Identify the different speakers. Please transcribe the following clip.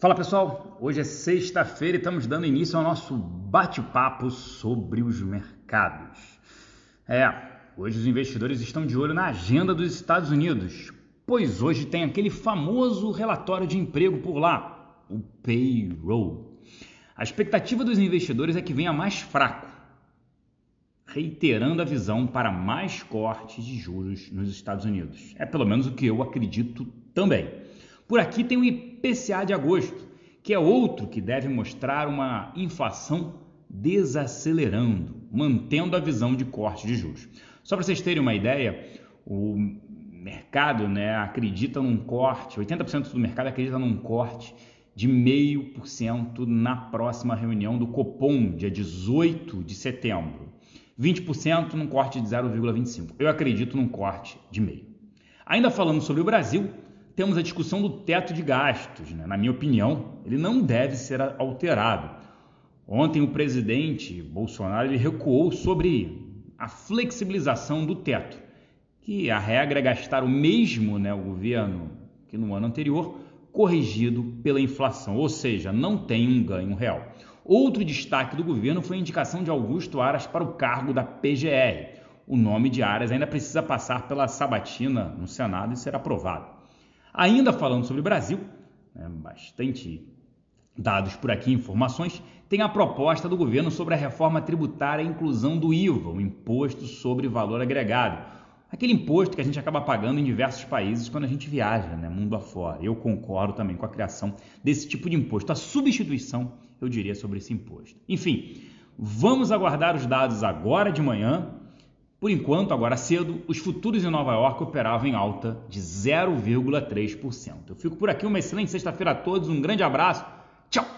Speaker 1: Fala pessoal, hoje é sexta-feira e estamos dando início ao nosso bate-papo sobre os mercados. É, hoje os investidores estão de olho na agenda dos Estados Unidos, pois hoje tem aquele famoso relatório de emprego por lá, o payroll. A expectativa dos investidores é que venha mais fraco, reiterando a visão para mais cortes de juros nos Estados Unidos. É pelo menos o que eu acredito também. Por aqui tem o IPCA de agosto, que é outro que deve mostrar uma inflação desacelerando, mantendo a visão de corte de juros. Só para vocês terem uma ideia, o mercado né, acredita num corte, 80% do mercado acredita num corte de 0,5% na próxima reunião do Copom, dia 18 de setembro. 20% num corte de 0,25%. Eu acredito num corte de meio. Ainda falando sobre o Brasil, temos a discussão do teto de gastos. Né? Na minha opinião, ele não deve ser alterado. Ontem o presidente Bolsonaro ele recuou sobre a flexibilização do teto, que a regra é gastar o mesmo né, o governo que no ano anterior, corrigido pela inflação, ou seja, não tem um ganho real. Outro destaque do governo foi a indicação de Augusto Aras para o cargo da PGR. O nome de Aras ainda precisa passar pela sabatina no Senado e ser aprovado. Ainda falando sobre o Brasil, né, bastante dados por aqui, informações, tem a proposta do governo sobre a reforma tributária e inclusão do IVA, o Imposto sobre Valor Agregado. Aquele imposto que a gente acaba pagando em diversos países quando a gente viaja, né, mundo afora. Eu concordo também com a criação desse tipo de imposto, a substituição, eu diria, sobre esse imposto. Enfim, vamos aguardar os dados agora de manhã por enquanto, agora cedo, os futuros em Nova York operavam em alta de 0,3%. Eu fico por aqui, uma excelente sexta-feira a todos, um grande abraço, tchau!